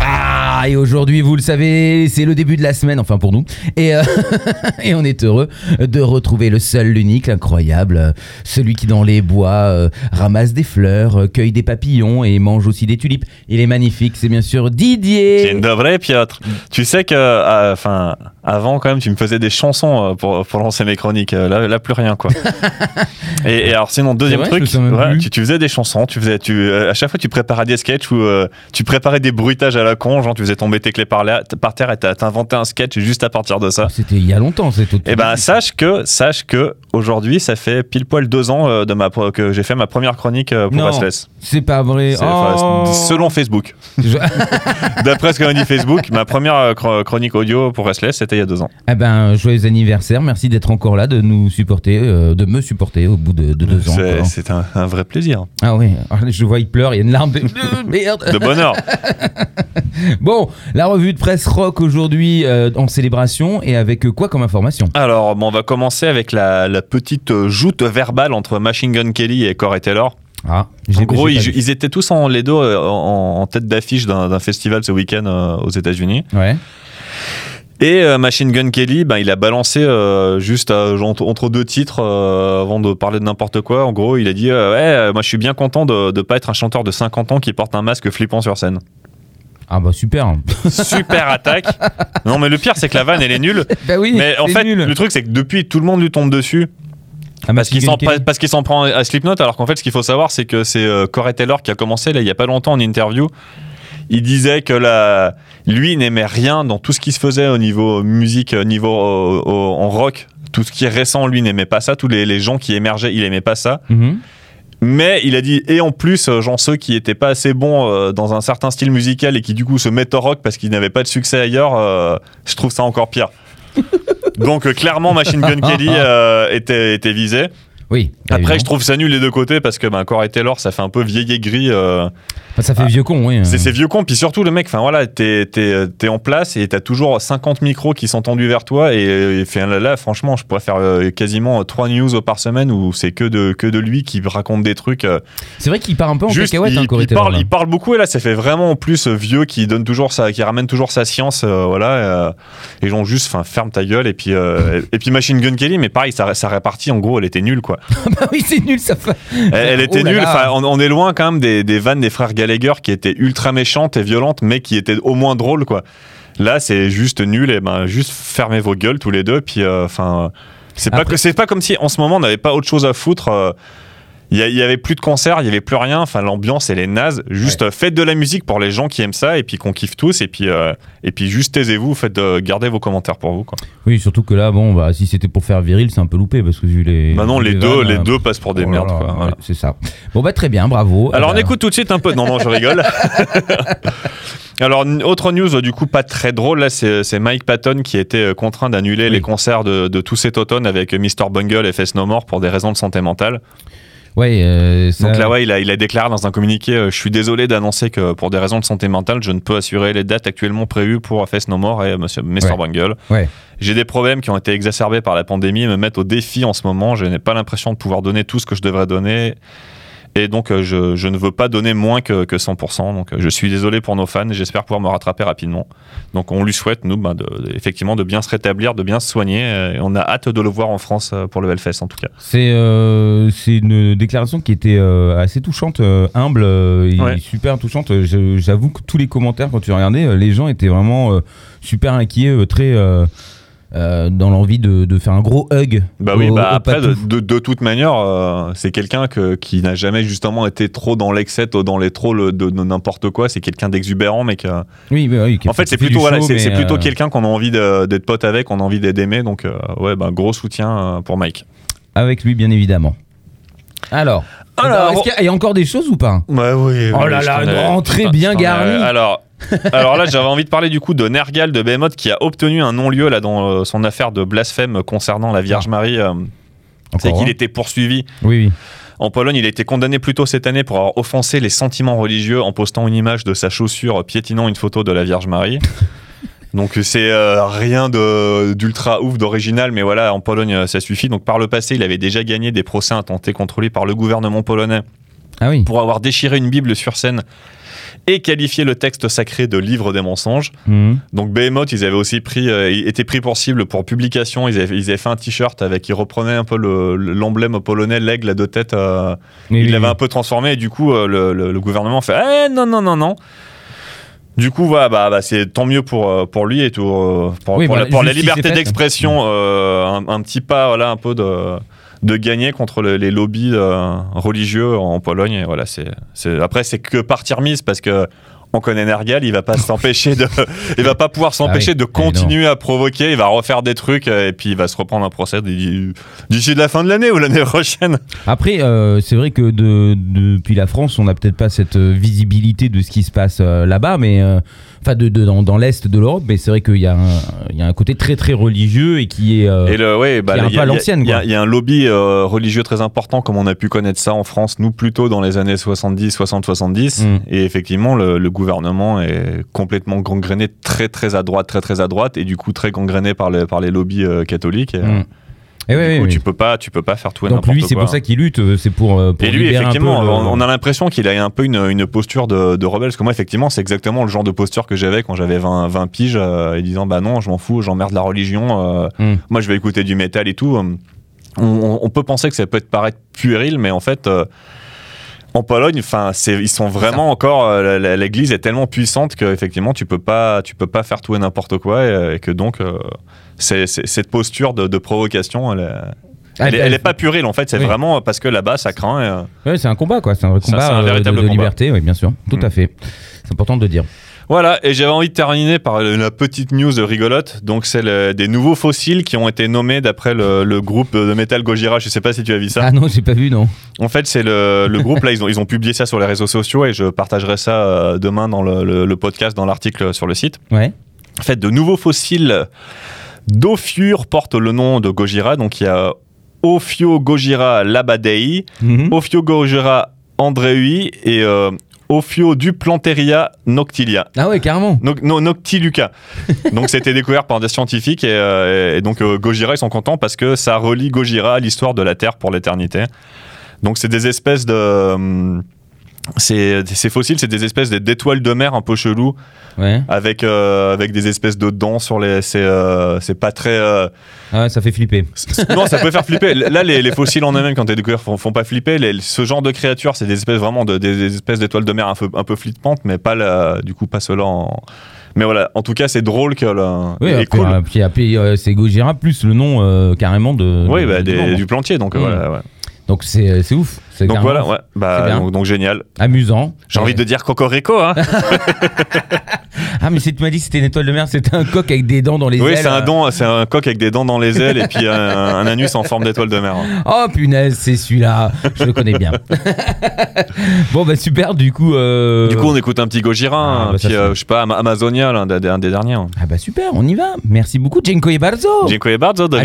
Ah, et aujourd'hui, vous le savez, c'est le début de la semaine, enfin pour nous. Et, euh, et on est heureux de retrouver le seul, l'unique, l'incroyable, celui qui dans les bois euh, ramasse des fleurs, euh, cueille des papillons et mange aussi des tulipes. Il est magnifique, c'est bien sûr Didier. Dzień dobry, Piotr. Tu sais que, euh, enfin, avant quand même, tu me faisais des chansons euh, pour, pour lancer mes chroniques. Euh, Là, là plus rien, quoi. et, et alors, sinon, deuxième vrai, truc, ouais, tu, tu faisais des chansons. Tu faisais, tu, euh, à chaque fois, tu préparais des sketchs ou euh, tu préparais des bruitages à la con. Genre, tu faisais tomber tes clés par, là, par terre et inventé un sketch juste à partir de ça. C'était il y a longtemps, c'est tout. Et ben, sache que, sache que aujourd'hui, ça fait pile poil deux ans euh, de ma, pro- que j'ai fait ma première chronique euh, pour Non. Restless. C'est pas vrai. Enfin, Oh. Selon Facebook. Je- D'après ce que m'a dit Facebook, ma première euh, chro- chronique audio pour Restless, c'était il y a deux ans. Eh ben, joyeux anniversaire, merci d'être encore là, de nous supporter, euh, de me supporter au bout de, de deux ans. C'est- un, un vrai plaisir. Ah oui, Ah, je vois, il pleure, il y a une larme de merde. De bonheur. Bon, la revue de presse rock aujourd'hui euh, en célébration et avec euh, quoi comme information? Alors, bon, on va commencer avec la, la petite euh, joute verbale entre Machine Gun Kelly et Corey Taylor. Ah, En gros, ils, étaient tous en les deux en, en tête d'affiche d'un festival ce week-end euh, aux États-Unis. Ouais. Et euh, Machine Gun Kelly, ben, il a balancé euh, juste euh, entre, deux titres avant de parler de n'importe quoi. En gros, il a dit Ouais, moi je suis bien content de ne pas être un chanteur de 50 ans qui porte un masque flippant sur scène. Ah bah super. Super attaque. Non, mais le pire, c'est que la vanne, elle est nulle. bah oui, Mais en fait, nul. le truc, c'est que depuis, tout le monde lui tombe dessus. Ah, Parce qu'il s'en Gun Kelly. parce qu'il s'en prend à Slipknot, alors qu'en fait, ce qu'il faut savoir, c'est que c'est euh, Corey Taylor qui a commencé là il y a pas longtemps en interview. Il disait que la, lui il n'aimait rien dans tout ce qui se faisait au niveau musique, au niveau au- en rock. Tout ce qui est récent, lui n'aimait pas ça. Tous les, les gens qui émergeaient, il aimait pas ça. Mhm. Mais il a dit, et en plus, euh, genre ceux qui étaient pas assez bons euh, dans un certain style musical et qui du coup se mettent au rock parce qu'ils n'avaient pas de succès ailleurs, euh, je trouve ça encore pire. Donc clairement, Machine Gun Kelly était, était visé. Oui. Après, évidemment. je trouve ça nul les deux côtés parce que ben, Corey Taylor, ça fait un peu vieille aigri. euh, Enfin, ça fait vieux con, oui. c'est c'est vieux con. Puis surtout, le mec, enfin voilà, t'es t'es- t'es en place et t'as toujours 50 micros qui sont tendus vers toi. Et, euh, fait, là, là, franchement, je pourrais faire euh, quasiment 3 news par semaine où c'est que de, que de lui qui raconte des trucs. euh, C'est vrai qu'il part un peu en Juste, cacahuète, il, hein, Corey il Taylor, parle, là. il parle beaucoup et là, ça fait vraiment en plus euh, vieux qui donne toujours sa, qui ramène toujours sa science, euh, voilà. euh, et genre juste, enfin, ferme ta gueule et puis euh, et puis Machine Gun Kelly, mais pareil, ça, ça répartit en gros, elle était nulle quoi. bah oui, c'est nul, ça fait. Elle, elle était Oh là nulle. là. Enfin, on, on est loin quand même des, des vannes des frères Gallagher qui étaient ultra méchantes et violentes, mais qui étaient au moins drôles quoi. Là, c'est juste nul et ben juste fermez vos gueules tous les deux. Puis euh, enfin, c'est pas c'est pas comme si en ce moment on n'avait pas autre chose à foutre. euh, il y, avait plus de concerts, il y avait plus rien. Enfin, l'ambiance elle est naze. Juste faites de la musique pour les gens qui aiment ça et puis qu'on kiffe tous. Et puis euh, et puis juste taisez-vous, faites euh, gardez vos commentaires pour vous quoi. Oui, surtout que là, bon, bah, si c'était pour faire viril, c'est un peu loupé parce que vu les. Maintenant les vu deux vannes, les euh, deux passent pour des oh merdes. quoi. Voilà. C'est ça. Bon, bah, très bien, bravo. Alors on écoute tout de suite un peu. Non, non, je rigole. Alors, autre news, du coup, pas très drôle. Là, c'est Mike Patton qui été euh, contraint d'annuler Oui. les concerts de, de tout cet automne avec Mr. Bungle et Face No More pour des raisons de santé mentale. Ouais, euh, ça- Donc là, ouais, il a, il a déclaré dans un communiqué euh, Je suis désolé d'annoncer que pour des raisons de santé mentale, je ne peux assurer les dates actuellement prévues pour Face No More et euh, Monsieur Mr. Ouais. Bungle. Ouais. J'ai des problèmes qui ont été exacerbés par la pandémie et me mettent au défi en ce moment. Je n'ai pas l'impression de pouvoir donner tout ce que je devrais donner. Et donc, euh, je, je ne veux pas donner moins que, que 100%. Donc, euh, je suis désolé pour nos fans et j'espère pouvoir me rattraper rapidement. Donc, on lui souhaite, nous, ben, de- de- effectivement, de bien se rétablir, de bien se soigner. Et on a hâte de le voir en France euh, pour le Hellfest, en tout cas. C'est euh, une déclaration qui était euh, assez touchante, humble, et Ouais. super touchante. J'avoue que tous les commentaires, quand tu regardais, les gens étaient vraiment euh, super inquiets, très euh, dans l'envie de, de faire un gros hug. Bah oui, bah après, de, de- de toute manière, euh, c'est quelqu'un que- qui n'a jamais justement été trop dans l'excès, ou dans les trolls de, n'importe quoi. C'est quelqu'un d'exubérant, mais que. Oui, oui, qui En fait, c'est plutôt, voilà, c'est plutôt quelqu'un qu'on a envie d'être pote avec, on a envie d'aimer. Donc, euh, ouais, bah, gros soutien pour Mike. Avec lui, bien évidemment. Alors, Alors, est-ce qu'il y a- il y a encore des choses ou pas? Ouais, oui. Oh là là, une rentrée bien garnie. Alors, alors là, j'avais envie de parler du coup de Nergal de Behemoth qui a obtenu un non-lieu là dans euh, son affaire de blasphème concernant la Vierge Marie. euh, c'est qu'il était poursuivi Oui, oui. En Pologne, il a été condamné plus tôt cette année pour avoir offensé les sentiments religieux en postant une image de sa chaussure piétinant une photo de la Vierge Marie. Donc c'est euh, rien de- d'ultra ouf, d'original, mais voilà, en Pologne, euh, ça suffit. Donc par le passé, il avait déjà gagné des procès intentés contre lui par le gouvernement polonais Ah oui. pour avoir déchiré une Bible sur scène et qualifié le texte sacré de livre des mensonges. Mhm. Donc Behemoth, ils avaient aussi pris, euh, ils étaient pris pour cible pour publication. Ils avaient, ils avaient fait un t-shirt avec, ils reprenaient un peu le- l'emblème polonais, l'aigle à deux têtes. euh, Oui, il oui, l'avait oui. un peu transformé et du coup, euh, le, le- le gouvernement fait Eh non, non, non, non. Du coup, voilà, bah, bah, c'est tant mieux pour, euh, pour lui et tout, euh, pour, Oui, pour voilà, la, pour liberté d'expression, un, un petit pas, voilà, un peu de, de gagner contre le- les lobbies euh, religieux en Pologne. Voilà, c'est, c'est- après, c'est que partie remise parce que on connaît Nergal, il va pas s'empêcher de, il va pas pouvoir s'empêcher oui, de continuer à provoquer. Il va refaire des trucs euh, et puis il va se reprendre un procès d'ici la fin de l'année ou l'année prochaine. Après, euh, c'est vrai que de- depuis la France, on n'a peut-être pas cette euh, visibilité de ce qui se passe euh, là-bas, mais euh, enfin de, de- dans, dans l'est de l'Europe, mais c'est vrai qu'il y, a un- il y a un côté très très religieux et qui est. Et le, ouais, bah, qui est un peu à l'ancienne, Il y, a- y un lobby religieux très important, comme on a pu connaître ça en France, nous plutôt dans les années 70, 60, 70. Mm. Et effectivement, le, le gouvernement est complètement gangréné, très très à droite, très très à droite, et du coup très gangréné par, les par les lobbies euh, catholiques. Et. Et du ouais, coup, ouais, tu peux pas, tu peux pas faire tout et Donc lui, c'est pour ça qu'il lutte, euh, c'est pour, euh, pour Et lui, effectivement, le- on on a l'impression qu'il a un peu une, une posture de, de rebelle. Parce que moi, effectivement, c'est exactement le genre de posture que j'avais quand j'avais 20, 20 piges, euh, et disant Bah non, je m'en fous, j'emmerde la religion, euh, Mm. moi je vais écouter du métal et tout. On, on- on peut penser que ça peut être paraître puéril, mais en fait. euh, en Pologne, enfin, ils sont vraiment encore. euh, L'église est tellement puissante que effectivement, tu peux pas, tu peux pas faire tout et n'importe quoi, et, et que donc, euh, cette posture de, de provocation, elle, est- Ah, elle, est- elle est pas puérile en fait. C'est Oui. vraiment parce que là-bas, ça craint. et, euh, Ouais, c'est un combat, quoi. C'est un vrai combat c'est un euh, véritable de, de combat. liberté, oui, bien sûr. Tout Mm. à fait. C'est important de le dire. Voilà, et j'avais envie de terminer par la petite news rigolote. Donc, c'est des nouveaux fossiles qui ont été nommés d'après le, le groupe de métal Gojira. Je sais pas si tu as vu ça. Ah non, j'ai pas vu, non. En fait, c'est le, le groupe, là, ils ont, ils ont publié ça sur les réseaux sociaux et je partagerai ça euh, demain dans le, le- podcast, dans l'article sur le site. Ouais. En fait, de nouveaux fossiles d'Ophiure portent le nom de Gojira. Donc, il y a Ophio Gojira Labadei, Mhm. Ophio Gojira Andreui et euh, Ophio Duplanteria Noctilia. Ah ouais, carrément. No- no- Noctiluca. donc c'était découvert par des scientifiques et, euh, et donc euh, Gojira ils sont contents parce que ça relie Gojira à l'histoire de la Terre pour l'éternité. Donc c'est des espèces de hum, c'est- ces fossiles, c'est des espèces d'étoiles de mer un peu chelou Ouais. avec euh, avec des espèces de dents sur les. C'est euh, c'est pas très. euh, Ah ça fait flipper. non, ça peut faire flipper. Là, les, les fossiles en eux-mêmes, quand tu découvert, font, font pas flipper. Les- ce genre de créatures, c'est des espèces vraiment de, des, des espèces d'étoiles de mer un peu, un peu flippantes, mais pas la- du coup pas cela en. Mais voilà, en tout cas, c'est drôle que le. Oui, et après, cool. puis, après, c'est Gojira plus le nom carrément de. oui, de- bah, du des- membre. du plantier, donc Mm. voilà. ouais. Donc c'est c'est ouf. Donc voilà, ouais. Bah, donc, donc génial. amusant. J'ai envie de dire cocorico, hein. Ah, mais si tu m'as dit que c'était une étoile de mer, c'était un coq avec des dents dans les oui, ailes. c'est un don, c'est un coq avec des dents dans les ailes et puis un, un anus en forme d'étoile de mer. Oh punaise, c'est celui-là. Je le connais bien. bon, bah super, du coup. euh, Du coup, on écoute un petit Gojira, Ah, bah, euh, je sais pas, Ama- Amazonia, là, un des, derniers. hein. Ah bah super, on y va. Merci beaucoup, Dziękuję bardzo. Dziękuję bardzo, do À